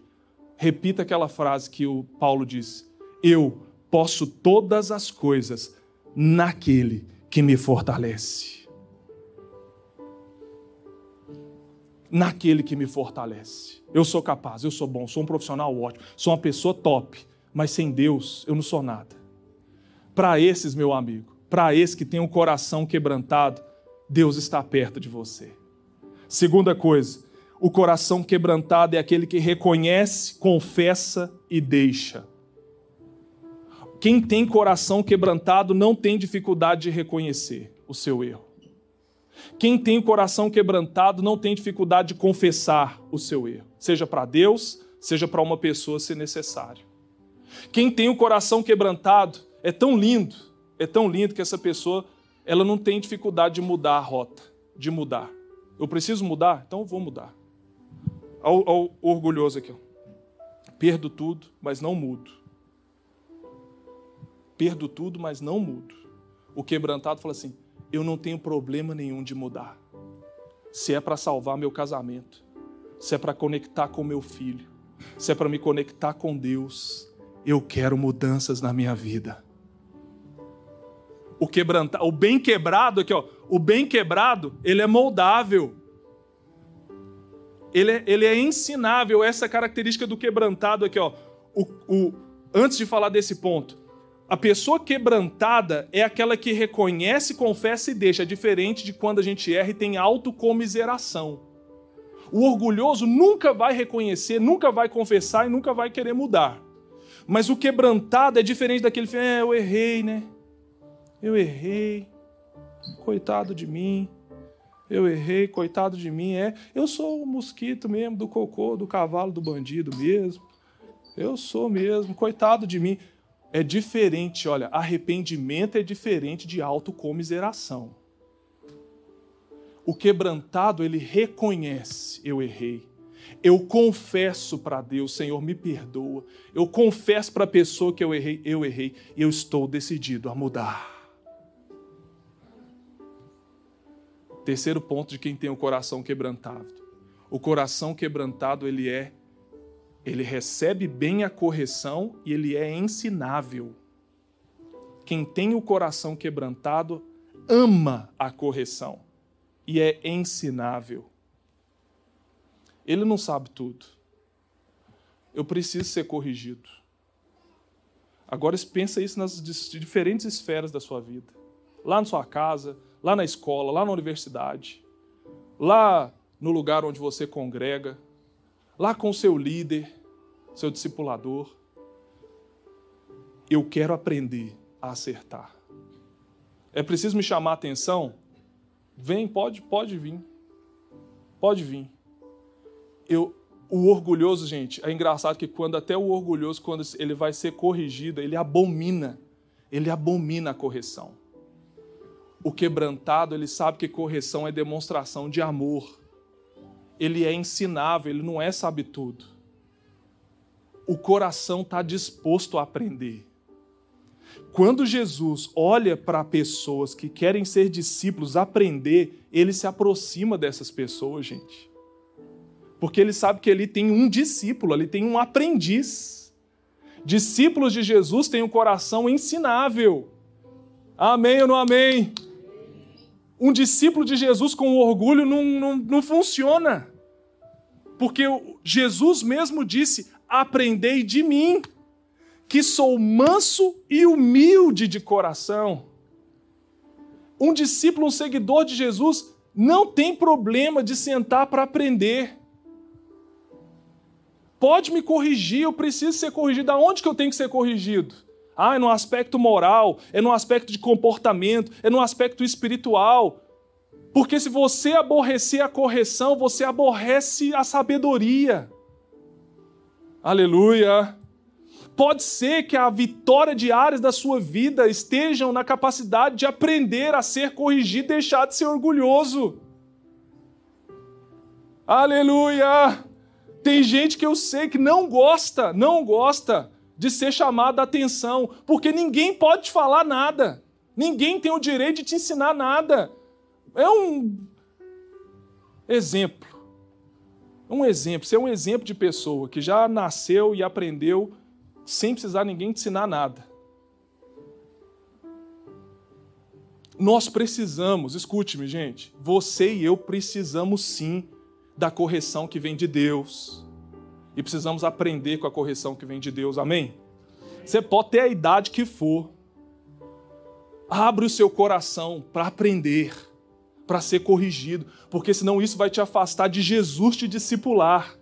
repita aquela frase que o Paulo disse: Eu posso todas as coisas naquele que me fortalece. Naquele que me fortalece. Eu sou capaz, eu sou bom, sou um profissional ótimo, sou uma pessoa top, mas sem Deus eu não sou nada. Para esses, meu amigo, para esse que tem o um coração quebrantado, Deus está perto de você. Segunda coisa, o coração quebrantado é aquele que reconhece, confessa e deixa. Quem tem coração quebrantado não tem dificuldade de reconhecer o seu erro. Quem tem o coração quebrantado não tem dificuldade de confessar o seu erro, seja para Deus, seja para uma pessoa se necessário. Quem tem o coração quebrantado é tão lindo, é tão lindo que essa pessoa ela não tem dificuldade de mudar a rota, de mudar. Eu preciso mudar, então eu vou mudar. Ao, ao orgulhoso aqui, ó. perdo tudo, mas não mudo. Perdo tudo, mas não mudo. O quebrantado fala assim: eu não tenho problema nenhum de mudar. Se é para salvar meu casamento, se é para conectar com meu filho, se é para me conectar com Deus, eu quero mudanças na minha vida o quebrantado, o bem quebrado aqui, ó, o bem quebrado, ele é moldável. Ele é, ele é ensinável, essa característica do quebrantado aqui, ó. O, o, antes de falar desse ponto, a pessoa quebrantada é aquela que reconhece, confessa e deixa, diferente de quando a gente erra e tem autocomiseração. O orgulhoso nunca vai reconhecer, nunca vai confessar e nunca vai querer mudar. Mas o quebrantado é diferente daquele que é, eu errei, né? Eu errei, coitado de mim. Eu errei, coitado de mim. É, eu sou o mosquito mesmo, do cocô, do cavalo, do bandido mesmo. Eu sou mesmo, coitado de mim. É diferente, olha, arrependimento é diferente de autocomiseração. O quebrantado, ele reconhece, eu errei. Eu confesso para Deus, Senhor, me perdoa. Eu confesso para a pessoa que eu errei, eu errei, e eu estou decidido a mudar. Terceiro ponto de quem tem o coração quebrantado. O coração quebrantado, ele é ele recebe bem a correção e ele é ensinável. Quem tem o coração quebrantado ama a correção e é ensinável. Ele não sabe tudo. Eu preciso ser corrigido. Agora pensa isso nas diferentes esferas da sua vida. Lá na sua casa, lá na escola, lá na universidade, lá no lugar onde você congrega, lá com seu líder, seu discipulador. Eu quero aprender a acertar. É preciso me chamar a atenção? Vem, pode, pode vir. Pode vir. Eu, o orgulhoso, gente, é engraçado que quando até o orgulhoso, quando ele vai ser corrigido, ele abomina, ele abomina a correção o quebrantado, ele sabe que correção é demonstração de amor. Ele é ensinável, ele não é sabe tudo. O coração está disposto a aprender. Quando Jesus olha para pessoas que querem ser discípulos, aprender, ele se aproxima dessas pessoas, gente. Porque ele sabe que ali tem um discípulo, ali tem um aprendiz. Discípulos de Jesus têm um coração ensinável. Amém ou não amém? um discípulo de Jesus com orgulho não, não, não funciona. Porque Jesus mesmo disse: Aprendei de mim, que sou manso e humilde de coração. Um discípulo, um seguidor de Jesus, não tem problema de sentar para aprender. Pode me corrigir, eu preciso ser corrigido. Aonde que eu tenho que ser corrigido? Ah, é no aspecto moral, é no aspecto de comportamento, é no aspecto espiritual. Porque se você aborrecer a correção, você aborrece a sabedoria. Aleluia. Pode ser que a vitória de áreas da sua vida estejam na capacidade de aprender a ser corrigido e deixar de ser orgulhoso. Aleluia! Tem gente que eu sei que não gosta, não gosta de ser chamado a atenção, porque ninguém pode te falar nada. Ninguém tem o direito de te ensinar nada. É um exemplo. Um exemplo. Você é um exemplo de pessoa que já nasceu e aprendeu sem precisar ninguém te ensinar nada. Nós precisamos, escute-me, gente, você e eu precisamos sim da correção que vem de Deus. E precisamos aprender com a correção que vem de Deus, amém? Você pode ter a idade que for, abre o seu coração para aprender para ser corrigido, porque senão isso vai te afastar de Jesus te discipular.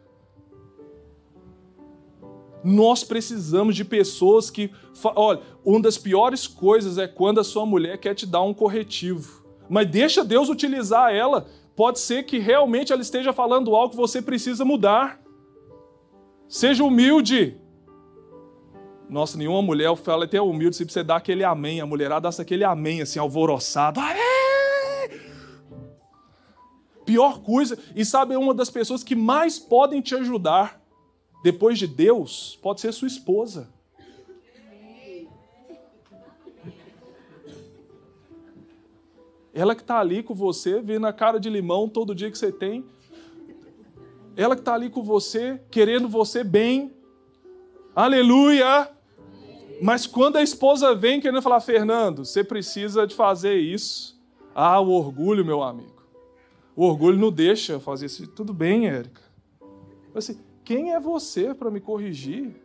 Nós precisamos de pessoas que. Olha, uma das piores coisas é quando a sua mulher quer te dar um corretivo. Mas deixa Deus utilizar ela. Pode ser que realmente ela esteja falando algo que você precisa mudar. Seja humilde. Nossa, nenhuma mulher fala até humilde se você dá aquele amém. A mulherada dá aquele amém assim, alvoroçado. Pior coisa, e sabe, uma das pessoas que mais podem te ajudar, depois de Deus, pode ser sua esposa. Ela que está ali com você, vendo a cara de limão todo dia que você tem. Ela que está ali com você, querendo você bem. Aleluia! Mas quando a esposa vem querendo falar, Fernando, você precisa de fazer isso. Ah, o orgulho, meu amigo. O orgulho não deixa fazer isso. Tudo bem, Érica. Assim, quem é você para me corrigir?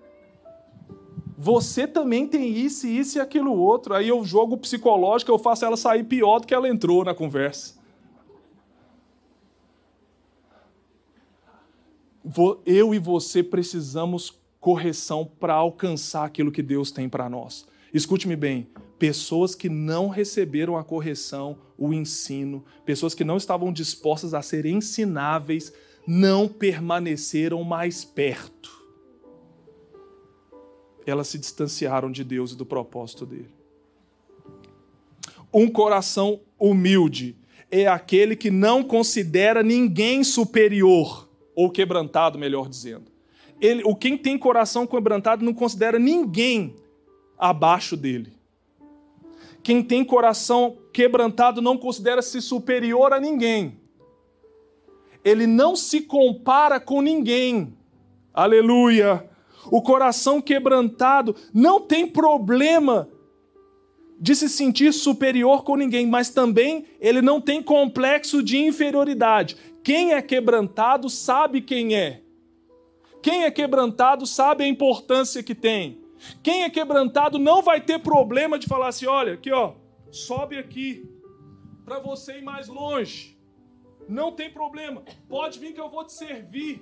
Você também tem isso, isso e aquilo outro. Aí eu jogo psicológico, eu faço ela sair pior do que ela entrou na conversa. Eu e você precisamos correção para alcançar aquilo que Deus tem para nós. Escute-me bem: pessoas que não receberam a correção, o ensino, pessoas que não estavam dispostas a ser ensináveis, não permaneceram mais perto. Elas se distanciaram de Deus e do propósito dele. Um coração humilde é aquele que não considera ninguém superior, ou quebrantado, melhor dizendo. Ele, o quem tem coração quebrantado não considera ninguém abaixo dele. Quem tem coração quebrantado não considera-se superior a ninguém. Ele não se compara com ninguém. Aleluia! O coração quebrantado não tem problema de se sentir superior com ninguém, mas também ele não tem complexo de inferioridade. Quem é quebrantado sabe quem é. Quem é quebrantado sabe a importância que tem. Quem é quebrantado não vai ter problema de falar assim: olha, aqui ó, sobe aqui, para você ir mais longe. Não tem problema, pode vir que eu vou te servir.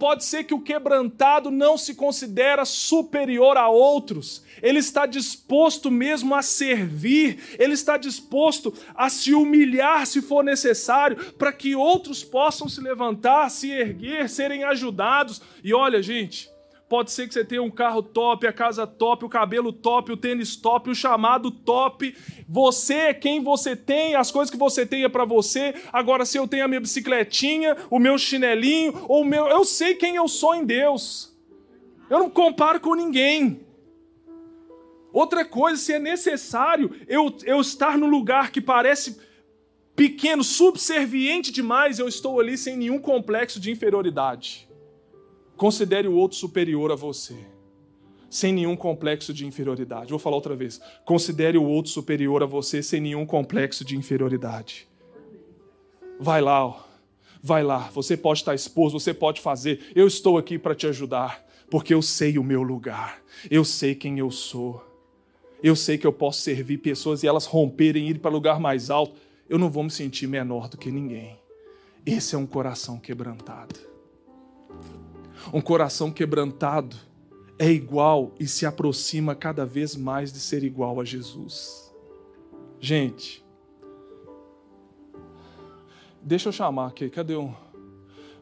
Pode ser que o quebrantado não se considera superior a outros, ele está disposto mesmo a servir, ele está disposto a se humilhar se for necessário, para que outros possam se levantar, se erguer, serem ajudados. E olha, gente, Pode ser que você tenha um carro top, a casa top, o cabelo top, o tênis top, o chamado top. Você é quem você tem, as coisas que você tem é para você. Agora, se eu tenho a minha bicicletinha, o meu chinelinho, ou o meu. Eu sei quem eu sou em Deus. Eu não comparo com ninguém. Outra coisa, se é necessário eu, eu estar no lugar que parece pequeno, subserviente demais, eu estou ali sem nenhum complexo de inferioridade. Considere o outro superior a você, sem nenhum complexo de inferioridade. Vou falar outra vez. Considere o outro superior a você, sem nenhum complexo de inferioridade. Vai lá, ó. vai lá. Você pode estar exposto, você pode fazer. Eu estou aqui para te ajudar. porque eu sei o meu lugar, eu sei quem eu sou, eu sei que eu posso servir pessoas e elas romperem ir para lugar mais alto, eu não vou me sentir menor do que ninguém. Esse é um coração quebrantado. Um coração quebrantado é igual e se aproxima cada vez mais de ser igual a Jesus. Gente, deixa eu chamar aqui, cadê um?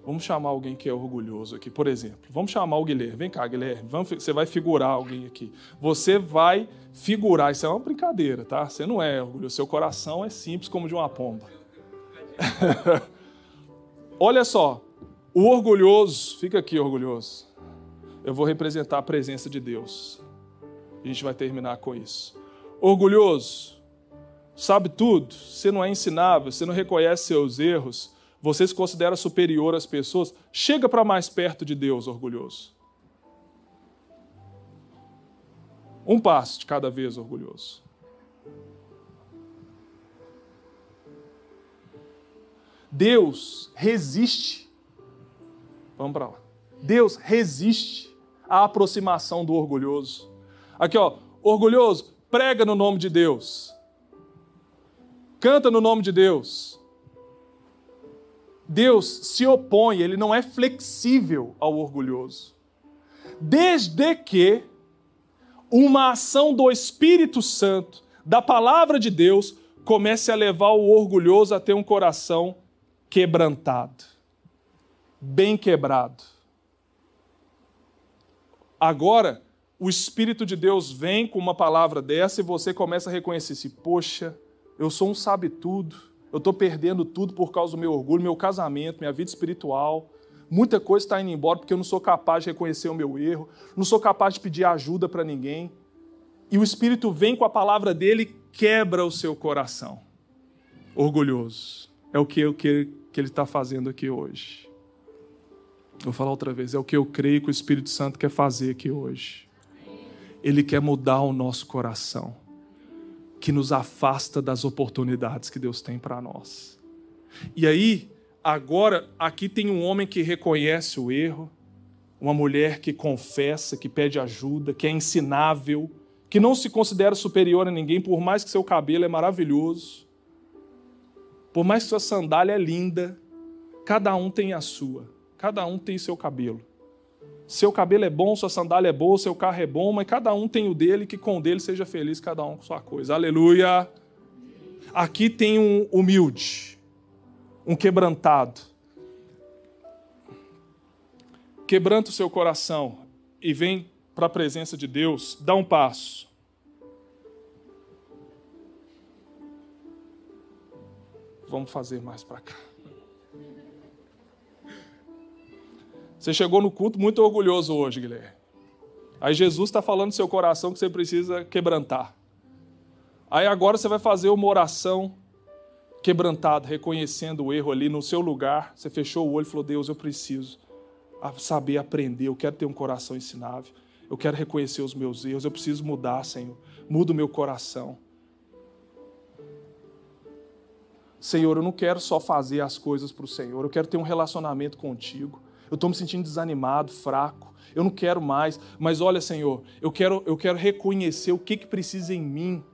Vamos chamar alguém que é orgulhoso aqui, por exemplo. Vamos chamar o Guilherme. Vem cá, Guilherme. Vamos, você vai figurar alguém aqui. Você vai figurar. Isso é uma brincadeira, tá? Você não é orgulhoso. Seu coração é simples como de uma pomba. Olha só. O orgulhoso, fica aqui, orgulhoso eu vou representar a presença de Deus. A gente vai terminar com isso. Orgulhoso, sabe tudo, você não é ensinável, você não reconhece seus erros, você se considera superior às pessoas, chega para mais perto de Deus, orgulhoso. Um passo de cada vez, orgulhoso. Deus resiste. Vamos para lá. Deus resiste a aproximação do orgulhoso. Aqui, ó, orgulhoso, prega no nome de Deus. Canta no nome de Deus. Deus se opõe, ele não é flexível ao orgulhoso. Desde que uma ação do Espírito Santo, da palavra de Deus, comece a levar o orgulhoso a ter um coração quebrantado, bem quebrado. Agora, o Espírito de Deus vem com uma palavra dessa e você começa a reconhecer-se: poxa, eu sou um sabe-tudo, eu estou perdendo tudo por causa do meu orgulho, meu casamento, minha vida espiritual. Muita coisa está indo embora porque eu não sou capaz de reconhecer o meu erro, não sou capaz de pedir ajuda para ninguém. E o Espírito vem com a palavra dele quebra o seu coração. Orgulhoso. É o que, que, que ele está fazendo aqui hoje. Vou falar outra vez, é o que eu creio que o Espírito Santo quer fazer aqui hoje. Ele quer mudar o nosso coração, que nos afasta das oportunidades que Deus tem para nós. E aí, agora, aqui tem um homem que reconhece o erro, uma mulher que confessa, que pede ajuda, que é ensinável, que não se considera superior a ninguém, por mais que seu cabelo é maravilhoso, por mais que sua sandália é linda, cada um tem a sua. Cada um tem seu cabelo. Seu cabelo é bom, sua sandália é boa, seu carro é bom, mas cada um tem o dele, que com o dele seja feliz, cada um com sua coisa. Aleluia! Aqui tem um humilde, um quebrantado. Quebranta o seu coração e vem para a presença de Deus, dá um passo. Vamos fazer mais para cá. Você chegou no culto muito orgulhoso hoje, Guilherme. Aí Jesus está falando no seu coração que você precisa quebrantar. Aí agora você vai fazer uma oração quebrantada, reconhecendo o erro ali no seu lugar. Você fechou o olho e falou: Deus, eu preciso saber aprender, eu quero ter um coração ensinável, eu quero reconhecer os meus erros, eu preciso mudar, Senhor. Muda o meu coração. Senhor, eu não quero só fazer as coisas para o Senhor, eu quero ter um relacionamento contigo eu estou me sentindo desanimado, fraco, eu não quero mais, mas olha, Senhor, eu quero, eu quero reconhecer o que, que precisa em mim.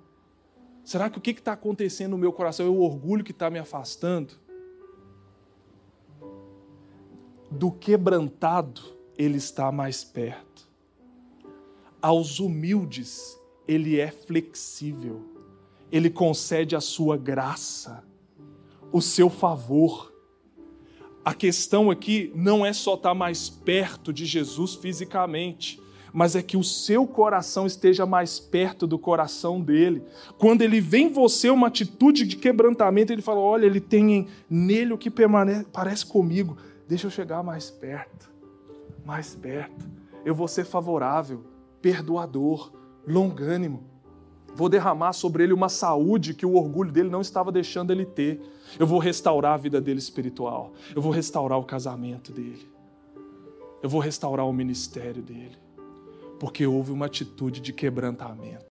Será que o que está acontecendo no meu coração é o orgulho que está me afastando? Do quebrantado, ele está mais perto. Aos humildes, ele é flexível. Ele concede a sua graça, o seu favor a questão aqui não é só estar mais perto de Jesus fisicamente, mas é que o seu coração esteja mais perto do coração dele. Quando ele vê em você uma atitude de quebrantamento, ele fala: Olha, ele tem nele o que permanece, parece comigo, deixa eu chegar mais perto, mais perto. Eu vou ser favorável, perdoador, longânimo. Vou derramar sobre ele uma saúde que o orgulho dele não estava deixando ele ter. Eu vou restaurar a vida dele espiritual. Eu vou restaurar o casamento dele. Eu vou restaurar o ministério dele. Porque houve uma atitude de quebrantamento.